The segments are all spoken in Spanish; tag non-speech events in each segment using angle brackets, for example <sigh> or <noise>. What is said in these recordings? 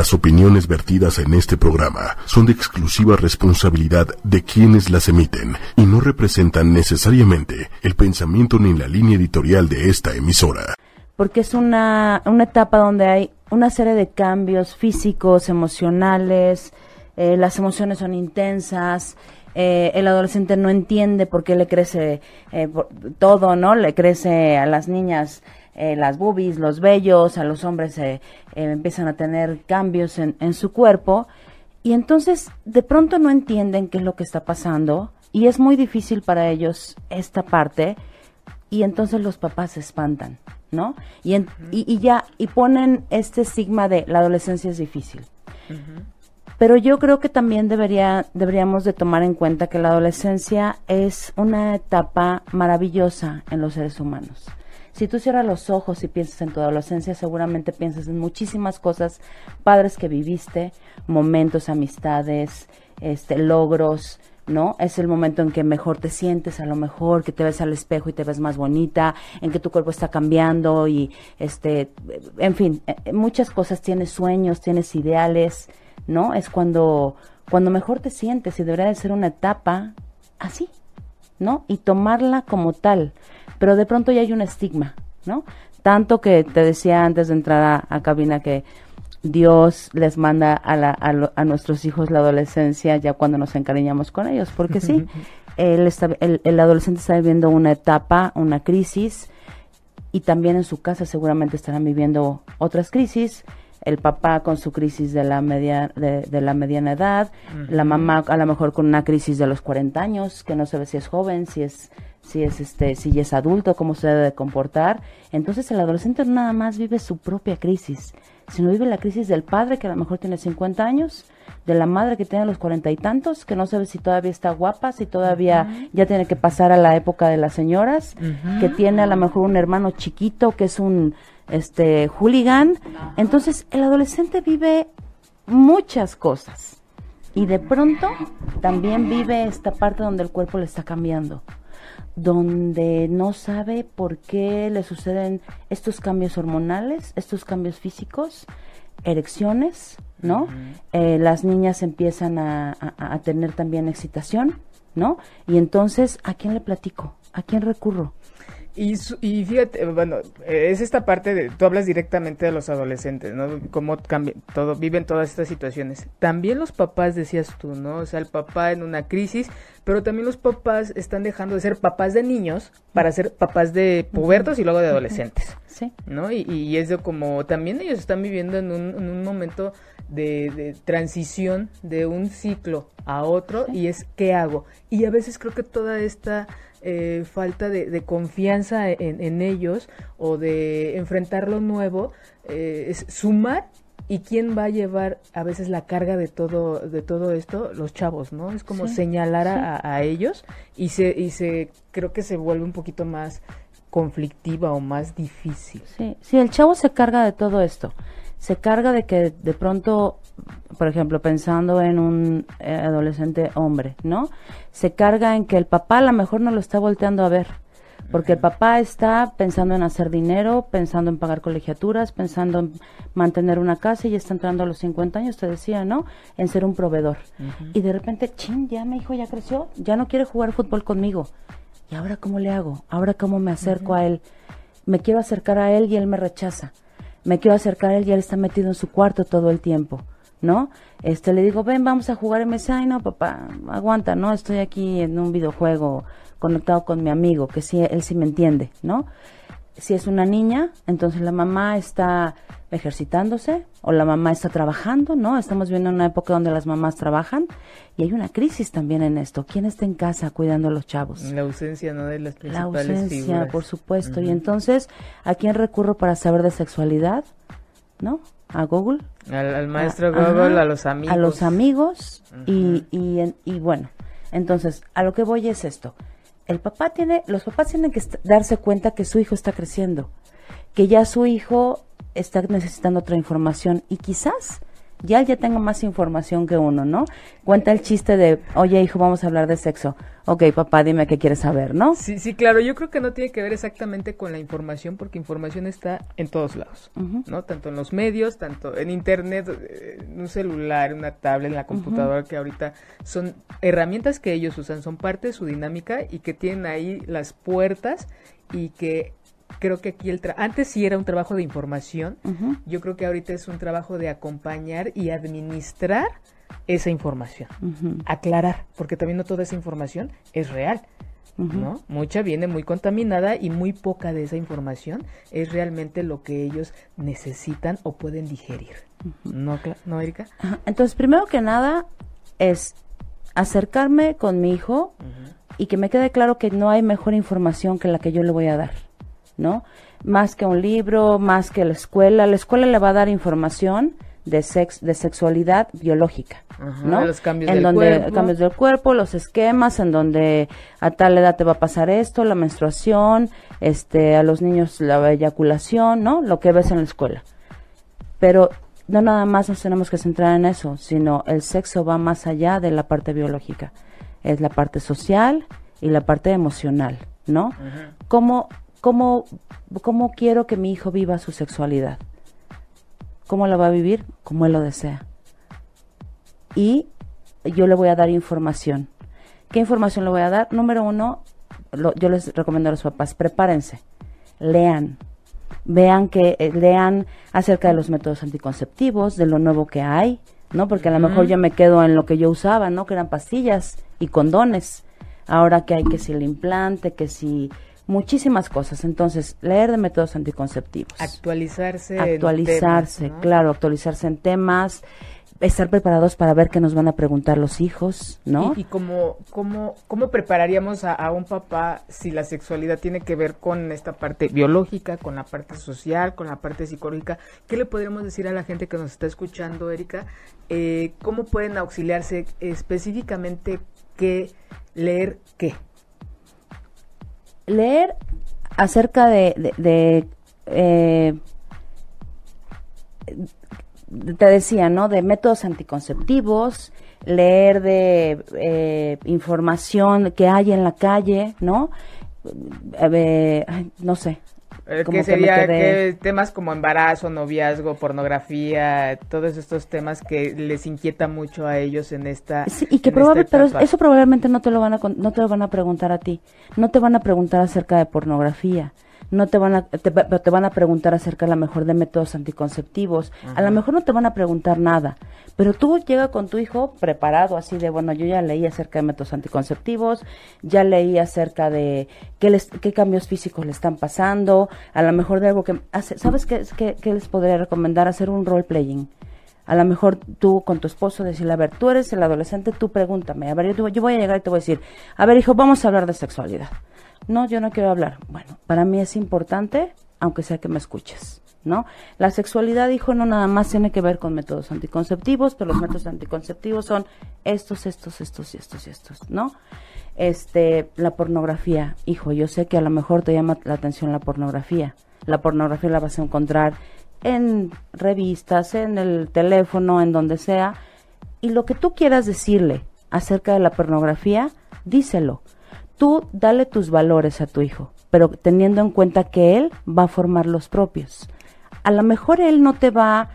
Las opiniones vertidas en este programa son de exclusiva responsabilidad de quienes las emiten y no representan necesariamente el pensamiento ni la línea editorial de esta emisora. Porque es una, una etapa donde hay una serie de cambios físicos, emocionales, eh, las emociones son intensas, eh, el adolescente no entiende por qué le crece eh, todo, ¿no? Le crece a las niñas eh, las boobies, los vellos, a los hombres eh, eh, empiezan a tener cambios en, en su cuerpo y entonces de pronto no entienden qué es lo que está pasando y es muy difícil para ellos esta parte y entonces los papás se espantan, ¿no? Y, en, y, y, ya, y ponen este estigma de la adolescencia es difícil. Pero yo creo que también debería, deberíamos de tomar en cuenta que la adolescencia es una etapa maravillosa en los seres humanos. Si tú cierras los ojos y piensas en tu adolescencia, seguramente piensas en muchísimas cosas padres que viviste, momentos, amistades, este, logros, ¿no? Es el momento en que mejor te sientes, a lo mejor que te ves al espejo y te ves más bonita, en que tu cuerpo está cambiando y, este, en fin, eh, muchas cosas. Tienes sueños, tienes ideales, ¿no? Es cuando, cuando mejor te sientes y debería de ser una etapa así, ¿no? Y tomarla como tal pero de pronto ya hay un estigma, ¿no? Tanto que te decía antes de entrar a, a cabina que Dios les manda a, la, a, lo, a, nuestros hijos la adolescencia ya cuando nos encariñamos con ellos, porque sí, <laughs> él está, el, el adolescente está viviendo una etapa, una crisis, y también en su casa seguramente estarán viviendo otras crisis, el papá con su crisis de la media de, de la mediana edad, uh -huh. la mamá a lo mejor con una crisis de los 40 años, que no sabe si es joven, si es si es este si es adulto, cómo se debe de comportar. Entonces el adolescente no nada más vive su propia crisis, sino vive la crisis del padre que a lo mejor tiene 50 años, de la madre que tiene los cuarenta y tantos, que no sabe si todavía está guapa, si todavía uh -huh. ya tiene que pasar a la época de las señoras, uh -huh. que tiene a lo mejor un hermano chiquito que es un este hooligan. Entonces, el adolescente vive muchas cosas. Y de pronto también vive esta parte donde el cuerpo le está cambiando donde no sabe por qué le suceden estos cambios hormonales, estos cambios físicos, erecciones, ¿no? Uh -huh. eh, las niñas empiezan a, a, a, tener también excitación, ¿no? Y entonces, ¿a quién le platico? ¿A quién recurro? Y, y fíjate, bueno, es esta parte de, tú hablas directamente de los adolescentes, ¿no? Cómo cambia, todo, viven todas estas situaciones. También los papás, decías tú, ¿no? O sea, el papá en una crisis, pero también los papás están dejando de ser papás de niños para ser papás de pubertos y luego de adolescentes. Sí. ¿No? Y, y es de como, también ellos están viviendo en un, en un momento de, de, transición de un ciclo a otro y es, ¿qué hago? Y a veces creo que toda esta eh, falta de, de confianza en, en, ellos o de enfrentar lo nuevo, eh, es sumar y quién va a llevar a veces la carga de todo de todo esto los chavos no es como sí, señalar sí. A, a, ellos y se y se creo que se vuelve un poquito más conflictiva o más difícil sí sí el chavo se carga de todo esto se carga de que de pronto por ejemplo, pensando en un eh, adolescente hombre, ¿no? Se carga en que el papá a lo mejor no lo está volteando a ver, porque el papá está pensando en hacer dinero, pensando en pagar colegiaturas, pensando en mantener una casa y está entrando a los 50 años, te decía, ¿no? En ser un proveedor. Uh -huh. Y de repente, ching, ya mi hijo ya creció, ya no quiere jugar fútbol conmigo. ¿Y ahora cómo le hago? ¿Ahora cómo me acerco uh -huh. a él? Me quiero acercar a él y él me rechaza. Me quiero acercar a él y él está metido en su cuarto todo el tiempo. ¿no? Este, le digo, ven, vamos a jugar mesa. Ay, no, papá, aguanta, ¿no? Estoy aquí en un videojuego conectado con mi amigo, que sí, él sí me entiende, ¿no? Si es una niña, entonces la mamá está ejercitándose o la mamá está trabajando, ¿no? Estamos viendo una época donde las mamás trabajan y hay una crisis también en esto. ¿Quién está en casa cuidando a los chavos? La ausencia, ¿no? De las principales La ausencia, figuras. por supuesto. Uh -huh. Y entonces, ¿a quién recurro para saber de sexualidad? ¿No? a Google. Al, al maestro a, Google, ajá, a los amigos. A los amigos uh -huh. y, y, y, bueno, entonces, a lo que voy es esto. El papá tiene, los papás tienen que darse cuenta que su hijo está creciendo, que ya su hijo está necesitando otra información y quizás ya ya tengo más información que uno, ¿no? Cuenta el chiste de, oye hijo, vamos a hablar de sexo. Ok, papá, dime qué quieres saber, ¿no? Sí, sí, claro, yo creo que no tiene que ver exactamente con la información, porque información está en todos lados, ¿no? Tanto en los medios, tanto en internet, eh, en un celular, una tablet, en la computadora, que ahorita son herramientas que ellos usan, son parte de su dinámica y que tienen ahí las puertas y que creo que aquí el antes sí era un trabajo de información, yo creo que ahorita es un trabajo de acompañar y administrar esa información, aclarar, porque también no toda esa información es real. ¿no? Mucha viene muy contaminada y muy poca de esa información es realmente lo que ellos necesitan o pueden digerir. ¿No, ¿No, Erika? Entonces, primero que nada es acercarme con mi hijo y que me quede claro que no hay mejor información que la que yo le voy a dar. ¿No? Más que un libro, más que la escuela. La escuela le va a dar información de sex, de sexualidad biológica, ¿no? Los cambios en del donde cuerpo. cambios del cuerpo, los esquemas, en donde a tal edad te va a pasar esto, la menstruación, este, a los niños la eyaculación, ¿no? Lo que ves en la escuela. Pero no nada más nos tenemos que centrar en eso, sino el sexo va más allá de la parte biológica. Es la parte social y la parte emocional, ¿no? ¿Cómo, cómo, ¿Cómo quiero que mi hijo viva su sexualidad? ¿Cómo la va a vivir? Como él lo desea. Y yo le voy a dar información. ¿Qué información le voy a dar? Número uno, lo- yo les recomiendo a los papás, prepárense, lean, vean que eh, lean acerca de los métodos anticonceptivos, de lo nuevo que hay, ¿no? Porque a lo mejor yo me quedo en lo que yo usaba, ¿no? Que eran pastillas y condones. Ahora que hay que si el implante, que si muchísimas cosas. Entonces, leer de métodos anticonceptivos Actualizarse. actualizarse, temas, ¿no? claro, actualizarse en temas, estar preparados para ver qué nos van a preguntar los hijos, ¿no? Y, y cómo, cómo, cómo prepararíamos a, a un papá si la sexualidad tiene que ver con esta parte biológica, con la parte social, con la parte psicológica? ¿Qué le podríamos decir a la gente que nos está escuchando, Erika? Eh, ¿Cómo pueden auxiliarse específicamente qué leer qué? Leer acerca de, de- eh, te decía, ¿no? De métodos anticonceptivos, leer de eh, información que hay en la calle, ¿no? Eh, no sé. Eh, Como ¿Qué que sería que temas como embarazo, noviazgo, pornografía, todos estos temas que les inquieta mucho a ellos en esta Sí, y que en probable, esta pero eso probablemente no te lo van a no te lo van a preguntar a ti. No te van a preguntar acerca de pornografía. No te van a te, te van a preguntar acerca a lo mejor de métodos anticonceptivos. A lo mejor no te van a preguntar nada, pero tú llega con tu hijo preparado así de, bueno, yo ya leí acerca de métodos anticonceptivos, ya leí acerca de qué les qué cambios físicos le están pasando, a lo mejor de algo que hace, ¿sabes qué, qué, qué les podría recomendar? Hacer un role playing. A lo mejor tú con tu esposo decirle, a ver, tú eres el adolescente, tú pregúntame. A ver, yo, yo voy a llegar y te voy a decir, a ver, hijo, vamos a hablar de sexualidad. No, yo no quiero hablar. Bueno, para mí es importante, aunque sea que me escuches, ¿no? La sexualidad, hijo, no nada más tiene que ver con métodos anticonceptivos, pero los métodos anticonceptivos son estos, estos, estos y estos y estos, ¿no? Este, la pornografía, hijo, yo sé que a lo mejor te llama la atención la pornografía. La pornografía la vas a encontrar en revistas, en el teléfono, en donde sea. Y lo que tú quieras decirle acerca de la pornografía, díselo. Tú dale tus valores a tu hijo, pero teniendo en cuenta que él va a formar los propios. A lo mejor él no te va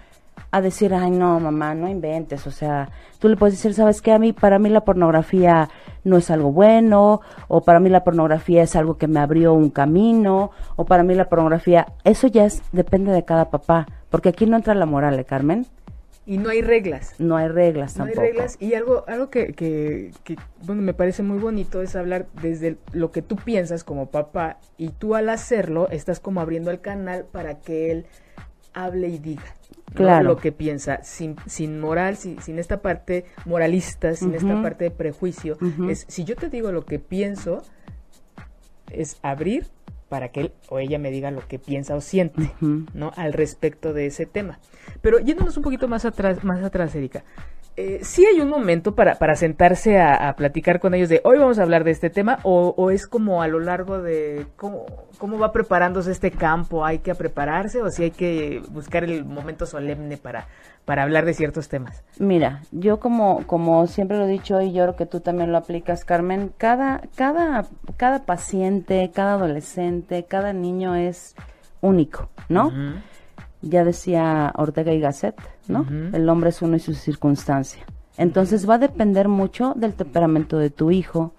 a decir, ay no, mamá, no inventes, o sea, tú le puedes decir, sabes qué, a mí, para mí la pornografía no es algo bueno, o para mí la pornografía es algo que me abrió un camino, o para mí la pornografía, eso ya es, depende de cada papá, porque aquí no entra la moral, ¿eh, Carmen? Y no hay reglas. No hay reglas No hay tampoco. reglas y algo, algo que, que, que, bueno, me parece muy bonito es hablar desde lo que tú piensas como papá y tú al hacerlo estás como abriendo el canal para que él hable y diga ¿no? Lo que piensa sin, sin moral, sin, sin esta parte moralista, sin esta parte de prejuicio. Es si yo te digo lo que pienso, es abrir para que él o ella me diga lo que piensa o siente. ¿no? Al respecto de ese tema. Pero yéndonos un poquito más atrás, más atrás, Erika. Eh, sí hay un momento para, para sentarse a, platicar con ellos de hoy vamos a hablar de este tema o, es como a lo largo de cómo, cómo va preparándose este campo, hay que prepararse o si hay que buscar el momento solemne para, para hablar de ciertos temas. Mira, yo como, como siempre lo he dicho y yo creo que tú también lo aplicas, Carmen, cada, cada, cada paciente, cada adolescente, cada niño es único, ¿no? ya decía Ortega y Gasset, ¿no? El hombre es uno y su circunstancia. Entonces va a depender mucho del temperamento de tu hijo,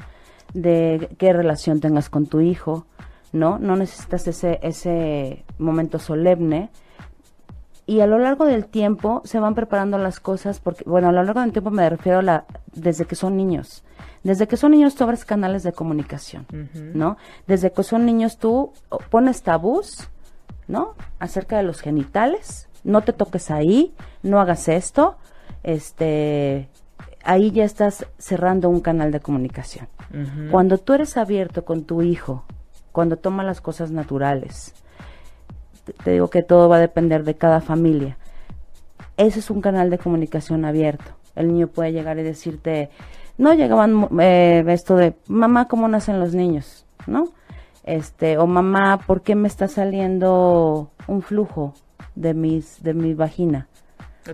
de qué relación tengas con tu hijo, ¿no? No necesitas ese, ese momento solemne. Y a lo largo del tiempo se van preparando las cosas, porque, bueno, a lo largo del tiempo me refiero a la, desde que son niños. Desde que son niños tú abres canales de comunicación, ¿no? Desde que son niños tú pones tabús ¿no? Acerca de los genitales, no te toques ahí, no hagas esto, este, ahí ya estás cerrando un canal de comunicación. Cuando tú eres abierto con tu hijo, cuando toma las cosas naturales, te digo que todo va a depender de cada familia. Ese es un canal de comunicación abierto. El niño puede llegar y decirte, no llegaban eh, esto de, mamá, ¿cómo nacen los niños? ¿No? este, o mamá, ¿por qué me está saliendo un flujo de mis, de mi vagina?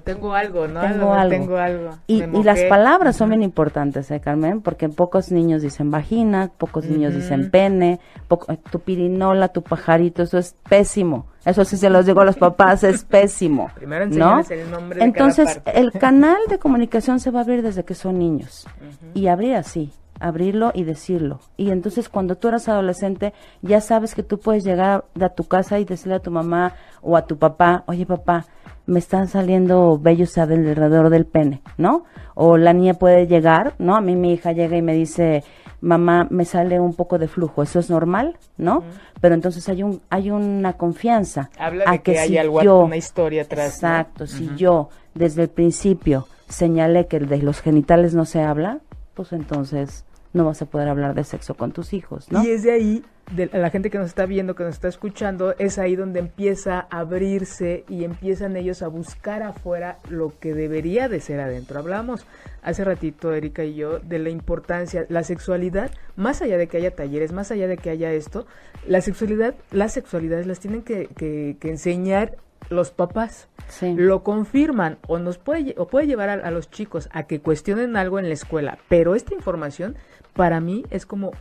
Tengo algo, ¿no? Tengo algo. Y, las palabras son bien importantes, ¿eh, Carmen? Porque pocos niños dicen vagina, pocos niños dicen pene, poco, tu pirinola, tu pajarito, eso es pésimo. Eso sí se los digo a los papás, es <laughs> pésimo. Primero ¿no? el nombre de Entonces, el canal de comunicación se va a abrir desde que son niños. Y abrir así, abrirlo y decirlo. Y entonces cuando tú eras adolescente, ya sabes que tú puedes llegar a tu casa y decirle a tu mamá o a tu papá, oye papá, me están saliendo vellos alrededor del pene, ¿no? O la niña puede llegar, ¿no? A mí mi hija llega y me dice, mamá, me sale un poco de flujo, eso es normal, ¿no? Pero entonces hay un hay una confianza. Habla de que, hay algo, una historia atrás. Exacto, si yo desde el principio señalé que de los genitales no se habla, pues entonces no vas a poder hablar de sexo con tus hijos, ¿no? Y es de ahí, de la gente que nos está viendo, que nos está escuchando, es ahí donde empieza a abrirse y empiezan ellos a buscar afuera lo que debería de ser adentro. Hablamos hace ratito, Erika y yo, de la importancia, la sexualidad, más allá de que haya talleres, más allá de que haya esto, la sexualidad, las sexualidades las tienen que, que, que enseñar los papás lo confirman o nos puede o puede llevar a, los chicos a que cuestionen algo en la escuela, pero esta información para mí es como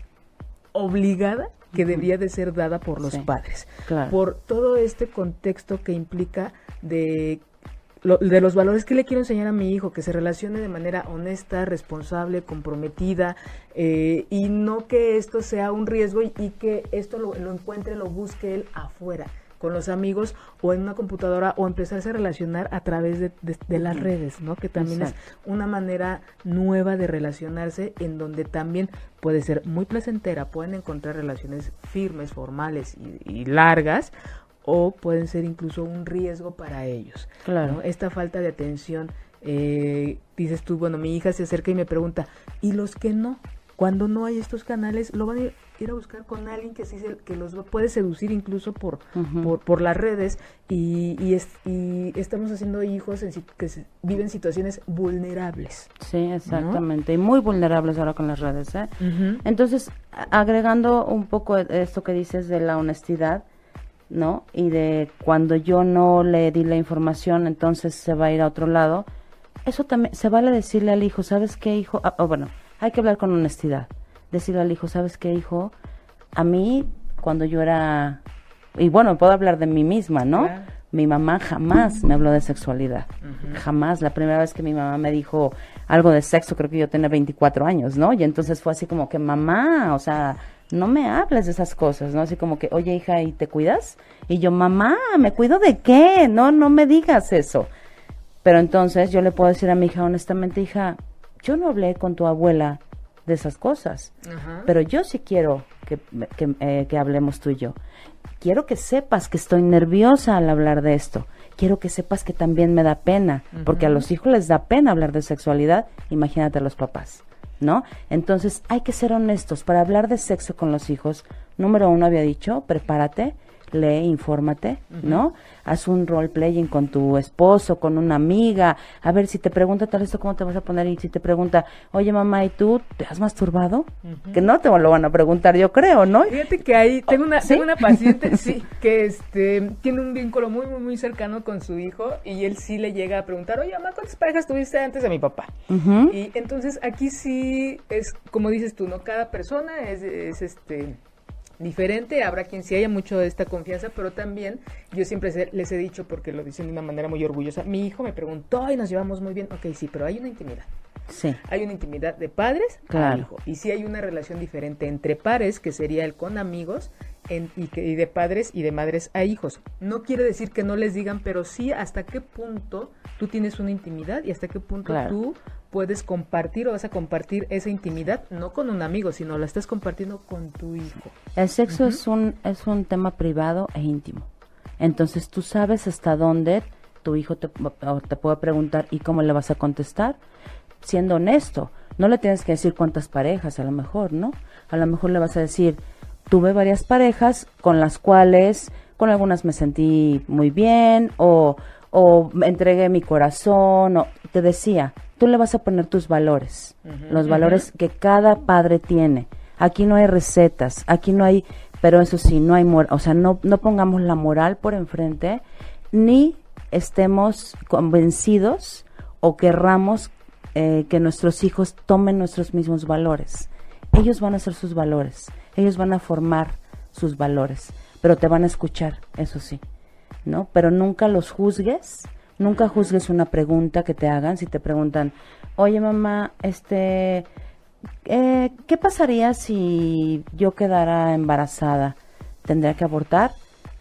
obligada que debía de ser dada por los padres, por todo este contexto que implica de de los valores que le quiero enseñar a mi hijo, que se relacione de manera honesta, responsable, comprometida, eh, y no que esto sea un riesgo y, que esto lo, lo, encuentre, lo busque él afuera con los amigos o en una computadora o empezarse a relacionar a través de, las redes, ¿no? Que también es una manera nueva de relacionarse en donde también puede ser muy placentera, pueden encontrar relaciones firmes, formales y, largas o pueden ser incluso un riesgo para ellos. Claro. Esta falta de atención, eh, dices tú, bueno, mi hija se acerca y me pregunta, ¿y los que no? Cuando no hay estos canales, lo van a ir ir a buscar con alguien que sí que los puede seducir incluso por, por, las redes y, y, estamos haciendo hijos en, que viven situaciones vulnerables. Sí, exactamente, y muy vulnerables ahora con las redes. ¿eh? Entonces, agregando un poco esto que dices de la honestidad, ¿no? Y de cuando yo no le di la información, entonces se va a ir a otro lado. Eso también, se vale decirle al hijo, ¿sabes qué, hijo? Ah, bueno, hay que hablar con honestidad decirle al hijo, ¿sabes qué, hijo? A mí, cuando yo era, y bueno, puedo hablar de mí misma, ¿no? Mi mamá jamás me habló de sexualidad, jamás. La primera vez que mi mamá me dijo algo de sexo, creo que yo tenía 24 años, ¿no? Y entonces fue así como que, mamá, o sea, no me hables de esas cosas, ¿no? Así como que, oye, hija, ¿y te cuidas? Y yo, mamá, ¿me cuido de qué? No, no me digas eso. Pero entonces yo le puedo decir a mi hija, honestamente, hija, yo no hablé con tu abuela de esas cosas. Pero yo sí quiero que, eh, que, hablemos tú y yo. Quiero que sepas que estoy nerviosa al hablar de esto. Quiero que sepas que también me da pena, porque a los hijos les da pena hablar de sexualidad, imagínate a los papás, ¿no? Entonces hay que ser honestos. Para hablar de sexo con los hijos, número uno había dicho, prepárate, lee, infórmate, ¿no? Haz un role playing con tu esposo, con una amiga, a ver si te pregunta tal esto, ¿cómo te vas a poner? Y si te pregunta, oye mamá, ¿y tú te has masturbado? Que no te lo van a preguntar, yo creo, ¿no? Fíjate que ahí tengo una, tengo una paciente, <laughs> sí, que este, tiene un vínculo muy, muy, muy cercano con su hijo y él sí le llega a preguntar, oye mamá, ¿cuántas parejas tuviste antes de mi papá? Y entonces aquí sí es, como dices tú, ¿no? Cada persona es, es este diferente, habrá quien sí haya mucho de esta confianza, pero también yo siempre les he dicho, porque lo dicen de una manera muy orgullosa, mi hijo me preguntó y nos llevamos muy bien, ok, sí, pero hay una intimidad. Sí. Hay una intimidad de padres a hijo. Y sí hay una relación diferente entre pares, que sería el con amigos, y, y, de padres y de madres a hijos. No quiere decir que no les digan, pero sí hasta qué punto tú tienes una intimidad y hasta qué punto tú puedes compartir o vas a compartir esa intimidad, no con un amigo, sino la estás compartiendo con tu hijo. El sexo es, un, es un tema privado e íntimo. Entonces tú sabes hasta dónde tu hijo te, te puede preguntar y cómo le vas a contestar, siendo honesto. No le tienes que decir cuántas parejas, a lo mejor, ¿no? A lo mejor le vas a decir, tuve varias parejas con las cuales, con algunas me sentí muy bien o, o me entregué mi corazón o te decía, tú le vas a poner tus valores, los valores que cada padre tiene. Aquí no hay recetas, aquí no hay, pero eso sí, no hay, o sea, no, no pongamos la moral por enfrente, ni estemos convencidos o querramos eh, que nuestros hijos tomen nuestros mismos valores. Ellos van a ser sus valores, ellos van a formar sus valores, pero te van a escuchar, eso sí, ¿no? Pero nunca los juzgues, Nunca juzgues una pregunta que te hagan. Si te preguntan, oye mamá, este, eh, ¿qué pasaría si yo quedara embarazada? ¿Tendría que abortar?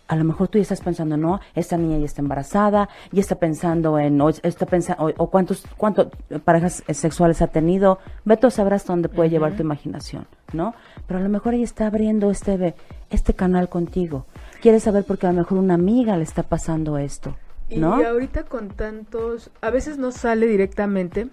A lo mejor tú ya estás pensando, no, esta niña ya está embarazada, y está pensando en, o, está pensando, o, cuántos, cuántas parejas sexuales ha tenido. Beto sabrás dónde puede llevar tu imaginación, ¿no? Pero a lo mejor ella está abriendo este, este canal contigo. Quiere saber porque a lo mejor una amiga le está pasando esto. Y ahorita con tantos, a veces no sale directamente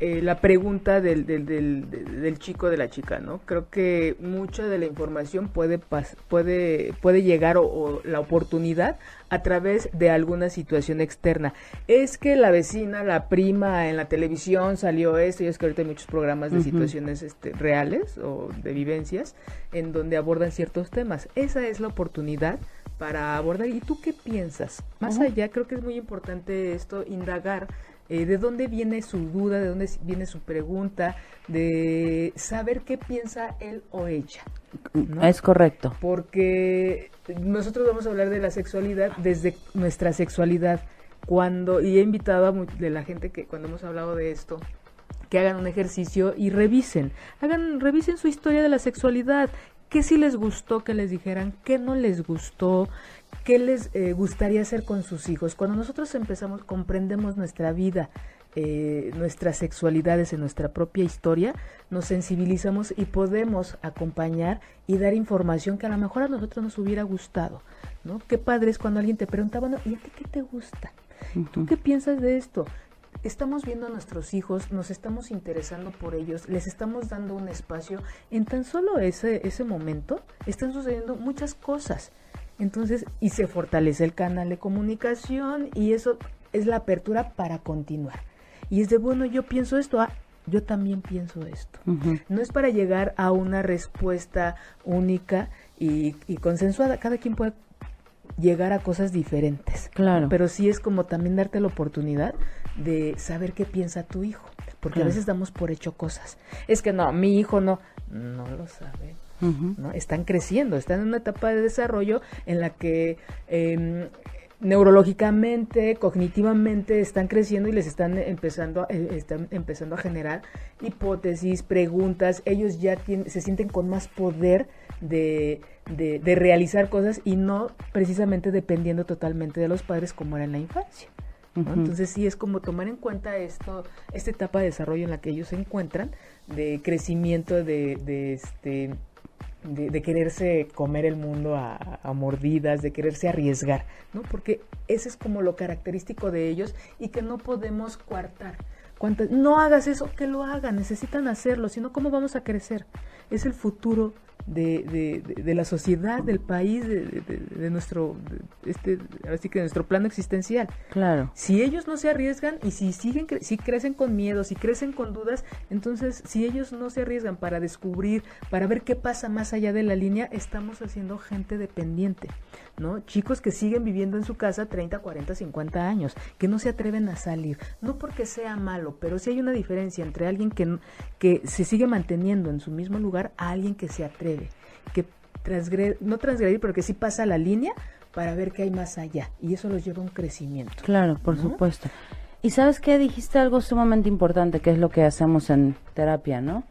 eh, la pregunta del, del, del, chico de la chica, ¿no? Creo que mucha de la información puede, puede, puede llegar o, la oportunidad a través de alguna situación externa. Es que la vecina, la prima en la televisión salió esto, y es que ahorita hay muchos programas de situaciones este, reales o de vivencias en donde abordan ciertos temas. Esa es la oportunidad para abordar. ¿Y tú qué piensas? Más allá, creo que es muy importante esto, indagar eh, de dónde viene su duda, de dónde viene su pregunta, de saber qué piensa él o ella. Es correcto. Porque nosotros vamos a hablar de la sexualidad desde nuestra sexualidad. Cuando, y he invitado a de la gente que cuando hemos hablado de esto, que hagan un ejercicio y revisen, hagan, revisen su historia de la sexualidad, qué sí les gustó que les dijeran, qué no les gustó, qué les eh, gustaría hacer con sus hijos. Cuando nosotros empezamos, comprendemos nuestra vida, eh, nuestras sexualidades en nuestra propia historia, nos sensibilizamos y podemos acompañar y dar información que a lo mejor a nosotros nos hubiera gustado, ¿no? Qué padre es cuando alguien te pregunta, bueno, ¿y a ti qué te gusta? ¿Tú qué piensas de esto? estamos viendo a nuestros hijos, nos estamos interesando por ellos, les estamos dando un espacio, en tan solo ese, ese momento están sucediendo muchas cosas. Entonces, y se fortalece el canal de comunicación y eso es la apertura para continuar. Y es de, bueno, yo pienso esto, ah, yo también pienso esto. No es para llegar a una respuesta única y, y consensuada. Cada quien puede llegar a cosas diferentes. Claro. Pero sí es como también darte la oportunidad de saber qué piensa tu hijo, porque a veces damos por hecho cosas. Es que no, mi hijo no, no lo sabe. ¿no? Están creciendo, están en una etapa de desarrollo en la que eh, neurológicamente, cognitivamente están creciendo y les están empezando, eh, están empezando a generar hipótesis, preguntas, ellos ya se sienten con más poder de, de, realizar cosas y no precisamente dependiendo totalmente de los padres como era en la infancia. Entonces sí es como tomar en cuenta esto, esta etapa de desarrollo en la que ellos se encuentran, de crecimiento, de, de este de, quererse comer el mundo a, mordidas, de quererse arriesgar, ¿no? Porque ese es como lo característico de ellos y que no podemos coartar. no hagas eso, que lo hagan, necesitan hacerlo, sino cómo vamos a crecer. Es el futuro de, de, la sociedad, del país, de, nuestro, este, así que de nuestro plano existencial. Claro. Si ellos no se arriesgan y si siguen, si crecen con miedo, si crecen con dudas, entonces si ellos no se arriesgan para descubrir, para ver qué pasa más allá de la línea, estamos haciendo gente dependiente, ¿no? Chicos que siguen viviendo en su casa 30, 40, 50 años, que no se atreven a salir, no porque sea malo, pero sí hay una diferencia entre alguien que, que se sigue manteniendo en su mismo lugar a alguien que se atreve que no transgredir, pero que sí pasa la línea para ver qué hay más allá. Y eso los lleva a un crecimiento. Claro, por supuesto. Y sabes qué, dijiste algo sumamente importante, que es lo que hacemos en terapia, ¿no?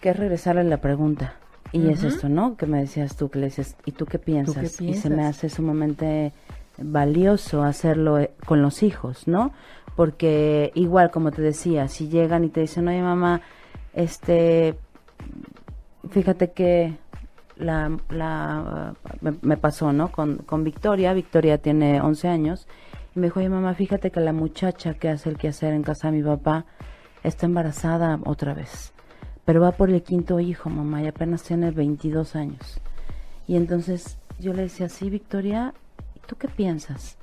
Que es regresarle la pregunta. Y es esto, ¿no? Que me decías tú, que le dices, ¿y tú qué piensas? Y se me hace sumamente valioso hacerlo eh, con los hijos, ¿no? Porque igual, como te decía, si llegan y te dicen, oye mamá, este, fíjate que la, la me, pasó, ¿no? Con, con Victoria, Victoria tiene 11 años, y me dijo, oye mamá, fíjate que la muchacha que hace el quehacer en casa de mi papá está embarazada otra vez, pero va por el quinto hijo, mamá, y apenas tiene 22 años. Y entonces yo le decía, sí, Victoria, ¿y tú qué piensas?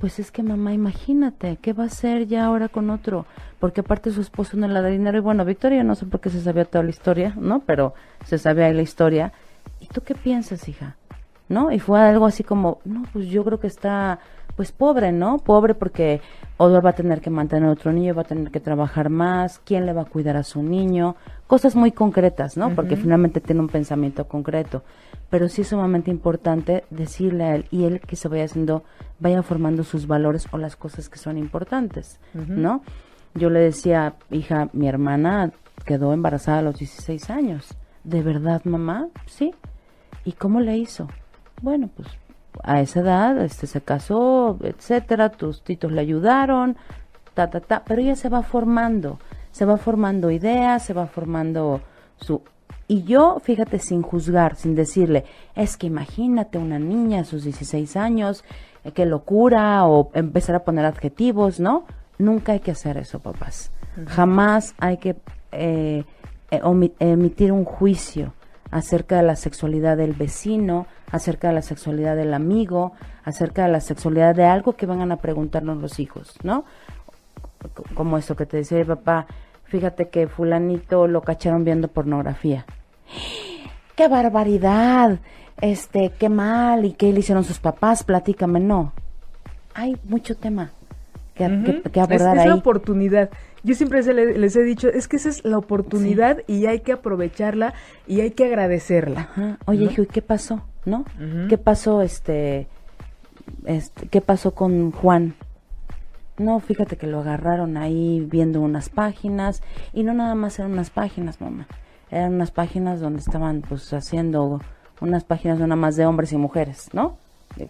Pues es que mamá, imagínate, ¿qué va a hacer ya ahora con otro? Porque aparte su esposo no le da dinero y bueno, Victoria no sé por qué se sabía toda la historia, ¿no? Pero se sabía la historia. ¿Y tú qué piensas, hija? ¿No? Y fue algo así como, no, pues yo creo que está, pues pobre, ¿no? Pobre porque Odor va a tener que mantener a otro niño, va a tener que trabajar más, ¿quién le va a cuidar a su niño? Cosas muy concretas, ¿no? Porque finalmente tiene un pensamiento concreto pero sí es sumamente importante decirle a él y él que se vaya haciendo, vaya formando sus valores o las cosas que son importantes, ¿no? Yo le decía, hija, mi hermana quedó embarazada a los 16 años. ¿De verdad, mamá? Sí. ¿Y cómo le hizo? Bueno, pues a esa edad este se casó, etcétera, tus titos le ayudaron, ta ta ta, pero ella se va formando, se va formando ideas, se va formando su y yo, fíjate, sin juzgar, sin decirle, es que imagínate una niña a sus 16 años, eh, qué locura, o empezar a poner adjetivos, ¿no? Nunca hay que hacer eso, papás. Jamás hay que eh, eh, emitir un juicio acerca de la sexualidad del vecino, acerca de la sexualidad del amigo, acerca de la sexualidad de algo que van a preguntarnos los hijos, ¿no? Como eso que te decía papá, fíjate que fulanito lo cacharon viendo pornografía <gasps> qué barbaridad, este, qué mal y qué le hicieron sus papás, platícame, no. Hay mucho tema que, abordar es, es la oportunidad. Yo siempre les, he dicho, es que esa es la oportunidad y hay que aprovecharla y hay que agradecerla. Oye, hijo, ¿y qué pasó? ¿No? ¿Qué pasó, este, este, qué pasó con Juan? No, fíjate que lo agarraron ahí viendo unas páginas y no nada más eran unas páginas, mamá eran unas páginas donde estaban pues haciendo unas páginas nada más de hombres y mujeres, ¿no?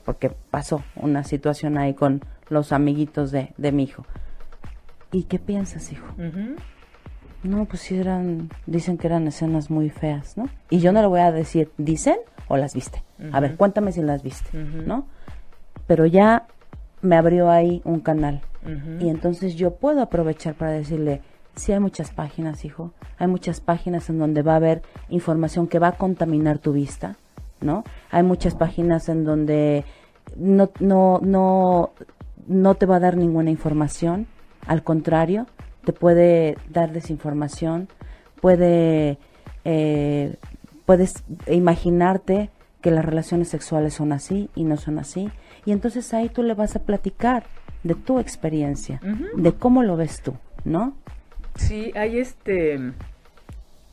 Porque pasó una situación ahí con los amiguitos de, de mi hijo. ¿Y qué piensas, hijo? No, pues sí eran, dicen que eran escenas muy feas, ¿no? Y yo no le voy a decir, ¿dicen o las viste? A ver, cuéntame si las viste, ¿no? Pero ya me abrió ahí un canal. Y entonces yo puedo aprovechar para decirle, Sí hay muchas páginas, hijo. Hay muchas páginas en donde va a haber información que va a contaminar tu vista, ¿no? Hay muchas páginas en donde no, no, no, no te va a dar ninguna información. Al contrario, te puede dar desinformación, puede, eh, puedes imaginarte que las relaciones sexuales son así y no son así. Y entonces ahí tú le vas a platicar de tu experiencia, de cómo lo ves tú, ¿no? Sí, hay este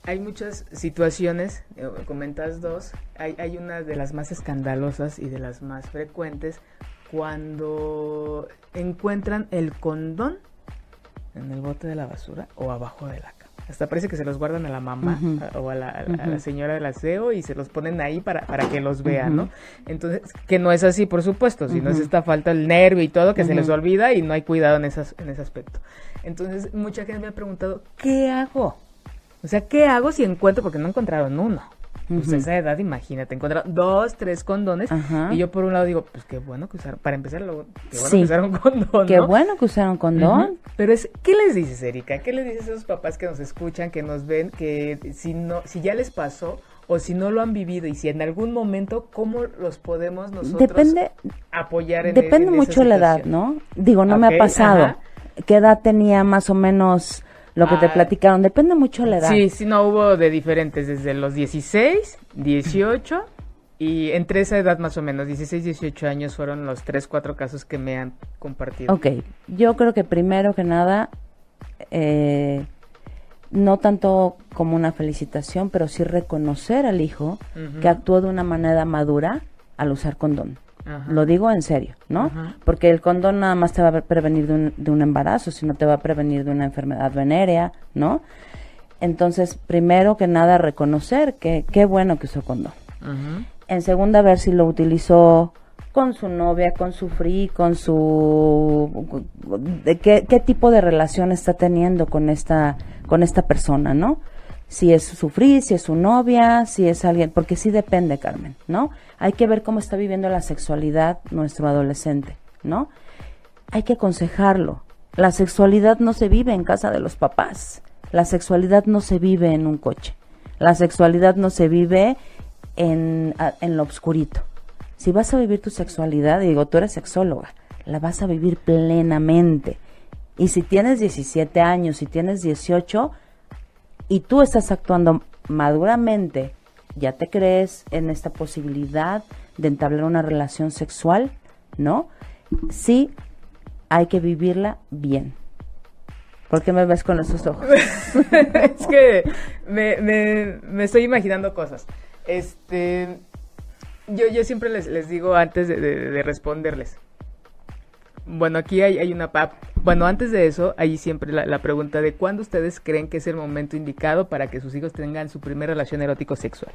hay muchas situaciones, eh, comentas dos, hay, hay una de las más escandalosas y de las más frecuentes cuando encuentran el condón en el bote de la basura o abajo de la. Hasta parece que se los guardan a la mamá o a la, señora del aseo y se los ponen ahí para, para que los vean, ¿no? Entonces, que no es así, por supuesto, sino es esta falta el nervio y todo que se les olvida y no hay cuidado en, esas, en ese aspecto. Entonces, mucha gente me ha preguntado, ¿qué hago? O sea, ¿qué hago si encuentro? Porque no encontraron uno. Pues a esa edad, imagínate, encontraron dos, tres condones. Y yo por un lado digo, pues qué bueno que usaron, para empezar, luego, qué bueno que usaron condón. Qué bueno que usaron condón. Pero es, ¿qué les dices, Erika? ¿Qué les dices a esos papás que nos escuchan, que nos ven, que si no, si ya les pasó o si no lo han vivido y si en algún momento, ¿cómo los podemos nosotros Depende- apoyar en Depende en esa mucho de la edad? ¿no? Digo, no me ha pasado. ajá. ¿Qué edad tenía más o menos lo que te Ah. platicaron? Depende mucho de la edad. Sí, sí, no hubo de diferentes, desde los 16, 18 y entre esa edad más o menos, 16, 18 años fueron los 3, 4 casos que me han compartido. Ok, yo creo que primero que nada, eh, no tanto como una felicitación, pero sí reconocer al hijo que actuó de una manera madura al usar condón. Ajá. Lo digo en serio, ¿no? Ajá. Porque el condón nada más te va a prevenir de un, de un embarazo, sino te va a prevenir de una enfermedad venérea, ¿no? Entonces, primero que nada, reconocer que qué bueno que usó condón. En segunda, ver si lo utilizó con su novia, con su free, con su... De qué, qué tipo de relación está teniendo con esta, con esta persona, ¿no? Si es su free, si es su novia, si es alguien... Porque sí depende, Carmen, ¿no? Hay que ver cómo está viviendo la sexualidad nuestro adolescente, ¿no? Hay que aconsejarlo. La sexualidad no se vive en casa de los papás. La sexualidad no se vive en un coche. La sexualidad no se vive en, en lo obscurito. Si vas a vivir tu sexualidad, digo, tú eres sexóloga, la vas a vivir plenamente. Y si tienes 17 años, si tienes 18, y tú estás actuando maduramente, ya te crees en esta posibilidad de entablar una relación sexual, ¿no? Sí, hay que vivirla bien. ¿Por qué me ves con esos ojos? <laughs> es que me, me, estoy imaginando cosas. Este, yo, yo siempre les, les digo antes de, de- de responderles. Bueno, aquí hay, hay una... pa- Bueno, antes de eso, hay siempre la, la pregunta de cuándo ustedes creen que es el momento indicado para que sus hijos tengan su primera relación erótico-sexual.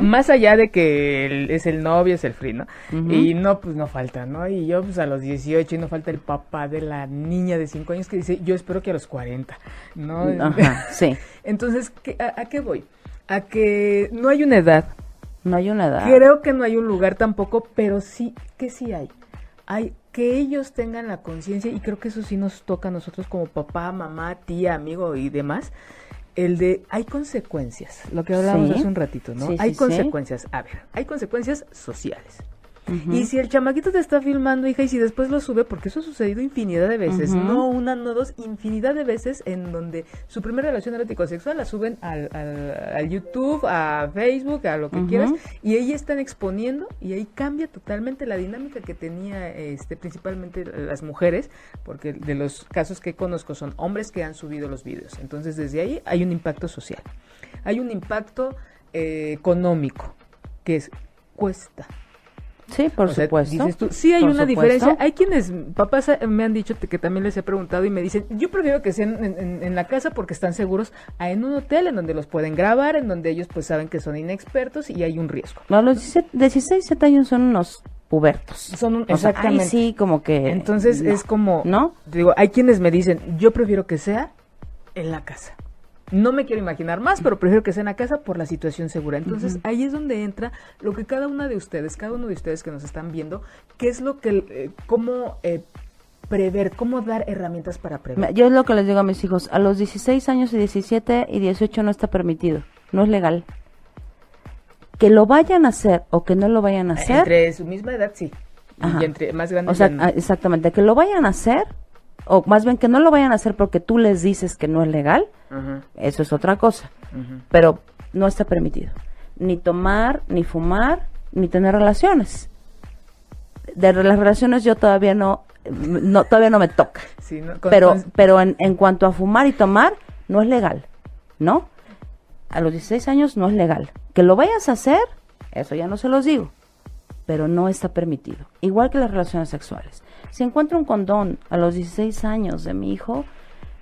Más allá de que el- es el novio, es el free, ¿no? Y no, pues no falta, ¿no? Y yo, pues a los 18, y no falta el papá de la niña de 5 años que dice, yo espero que a los 40, ¿no? Ajá, <laughs> sí. Entonces, ¿qué- a, a qué voy? A que no hay una edad. No hay una edad. Creo que no hay un lugar tampoco, pero sí, que sí hay. Hay que ellos tengan la conciencia, y creo que eso sí nos toca a nosotros como papá, mamá, tía, amigo y demás. El de, hay consecuencias, lo que hablábamos Sí. hace un ratito, ¿no? Sí, hay sí, consecuencias, a ver, hay consecuencias sociales. Y si el chamaquito te está filmando, hija, y si después lo sube, porque eso ha sucedido infinidad de veces, no una, no dos, infinidad de veces en donde su primera relación erótico-sexual la suben al, al- al YouTube, a Facebook, a lo que quieras, y ahí están exponiendo y ahí cambia totalmente la dinámica que tenía este principalmente las mujeres, porque de los casos que conozco son hombres que han subido los vídeos. Entonces, desde ahí hay un impacto social. Hay un impacto eh, económico, que es cuesta. Sí, por O sea, supuesto. dices tú, sí hay Por una supuesto. diferencia. Hay quienes, papás eh, me han dicho que también les he preguntado y me dicen, yo prefiero que sean en, en- en la casa porque están seguros a en un hotel en donde los pueden grabar, en donde ellos pues saben que son inexpertos y hay un riesgo. No, los 17 16, 17 años son unos pubertos. Son un- sea, exactamente. ahí sí, como que... Entonces no. es como, ¿No? digo, hay quienes me dicen, yo prefiero que sea en la casa. No me quiero imaginar más, pero prefiero que sea en la casa por la situación segura. Entonces ahí es donde entra lo que cada una de ustedes, cada uno de ustedes que nos están viendo, qué es lo que, eh, cómo eh, prever, cómo dar herramientas para prever. Yo es lo que les digo a mis hijos, a los 16 años y 17 y 18 no está permitido, no es legal. Que lo vayan a hacer o que no lo vayan a hacer, Entre su misma edad, sí. Ajá. Y entre más grandes. o sea, no. ah, exactamente, que lo vayan a hacer, o más bien que no lo vayan a hacer porque tú les dices que no es legal, eso es otra cosa, pero no está permitido. Ni tomar, ni fumar, ni tener relaciones. De las relaciones yo todavía no, no todavía no me toca. Sí, ¿no? Con- pero con- pero en, en cuanto a fumar y tomar, no es legal, ¿no? A los 16 años no es legal. Que lo vayas a hacer, eso ya no se los digo, pero no está permitido. Igual que las relaciones sexuales. Si encuentro un condón a los 16 años de mi hijo,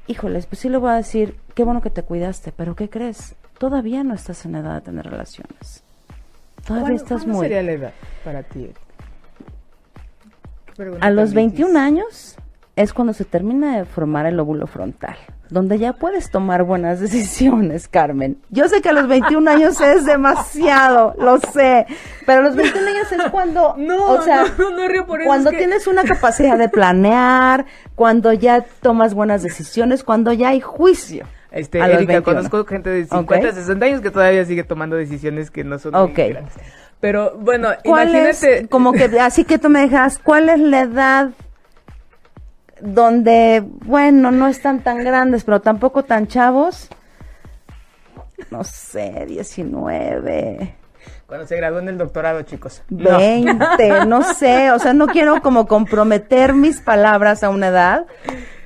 híjoles, pues sí le voy a decir, qué bueno que te cuidaste, pero ¿qué crees? Todavía no estás en edad de tener relaciones. Todavía ¿Cuándo- estás cuándo muy... sería la edad para ti? A los 21 difícil. años es cuando se termina de formar el lóbulo frontal, donde ya puedes tomar buenas <laughs> decisiones, Carmen. Yo sé que a los 21 años es demasiado, lo sé, pero a los 21 años es cuando, <laughs> No, o sea, no, no río por eso, cuando es que- tienes una <laughs> capacidad de planear, cuando ya tomas buenas decisiones, cuando ya hay juicio. Este, Erika, conozco gente de 50, 60 años que todavía sigue tomando decisiones que no son muy grandes. Pero bueno, imagínate. como que así que tú me dejas, ¿cuál es la edad donde, bueno, no están tan grandes, pero tampoco tan chavos? No sé, 19. Cuando se graduó en el doctorado, chicos. 20, <laughs> no. sé, o sea, no quiero como comprometer mis palabras a una edad,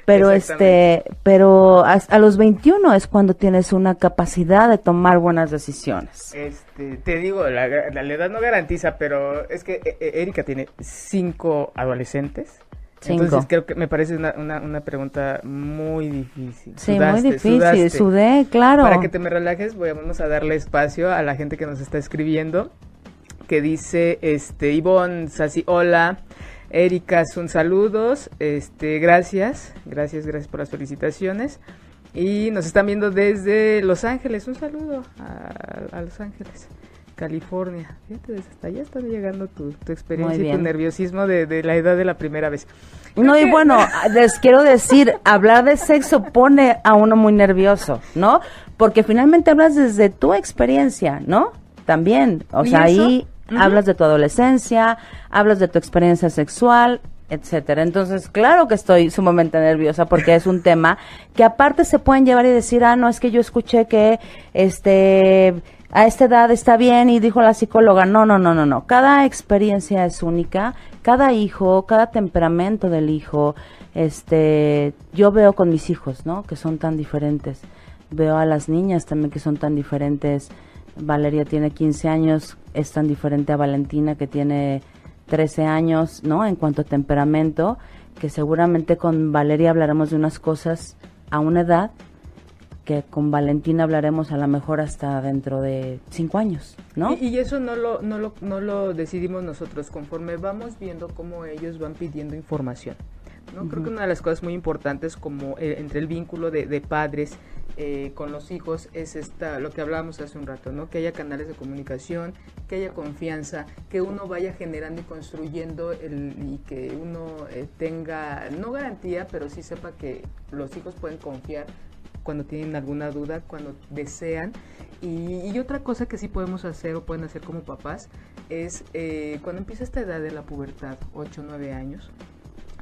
pero este, pero a, los 21 es cuando tienes una capacidad de tomar buenas decisiones. Este, te digo, la, edad no garantiza, pero es que eh, eh, Erika tiene cinco adolescentes. Entonces creo que me parece una, una, pregunta muy difícil. Sí, muy difícil, sudé, claro. Para que te me relajes, voy, vamos a darle espacio a la gente que nos está escribiendo, que dice, este, Ivonne Sasi, hola, Erika, son saludos, este, gracias, gracias, gracias por las felicitaciones. Y nos están viendo desde Los Ángeles, un saludo a Los Ángeles. California. Fíjate, desde hasta allá está llegando tu, experiencia y tu nerviosismo de, la edad de la primera vez. no, y bueno, <laughs> les quiero decir, hablar de sexo pone a uno muy nervioso, ¿no? Porque finalmente hablas desde tu experiencia, ¿no? También, o sea, ahí hablas de tu adolescencia, hablas de tu experiencia sexual, etcétera. Entonces, claro que estoy sumamente nerviosa porque es un <laughs> tema que aparte se pueden llevar y decir, ah, no, es que yo escuché que este a esta edad está bien y dijo la psicóloga, no, no, no, no, no, cada experiencia es única, cada hijo, cada temperamento del hijo, este, yo veo con mis hijos, ¿no? Que son tan diferentes, veo a las niñas también que son tan diferentes, Valeria tiene 15 años, es tan diferente a Valentina que tiene 13 años, ¿no? En cuanto a temperamento, que seguramente con Valeria hablaremos de unas cosas a una edad que con Valentina hablaremos a lo mejor hasta dentro de cinco años, ¿no? Y, eso no lo, no, lo, no lo decidimos nosotros, conforme vamos viendo cómo ellos van pidiendo información. ¿no? Creo que una de las cosas muy importantes como eh, entre el vínculo de, de padres eh, con los hijos es esta, lo que hablábamos hace un rato, ¿no? Que haya canales de comunicación, que haya confianza, que uno vaya generando y construyendo el, y que uno eh, tenga, no garantía, pero sí sepa que los hijos pueden confiar cuando tienen alguna duda, cuando desean. Y, otra cosa que sí podemos hacer o pueden hacer como papás es eh, cuando empieza esta edad de la pubertad, 8 o 9 años,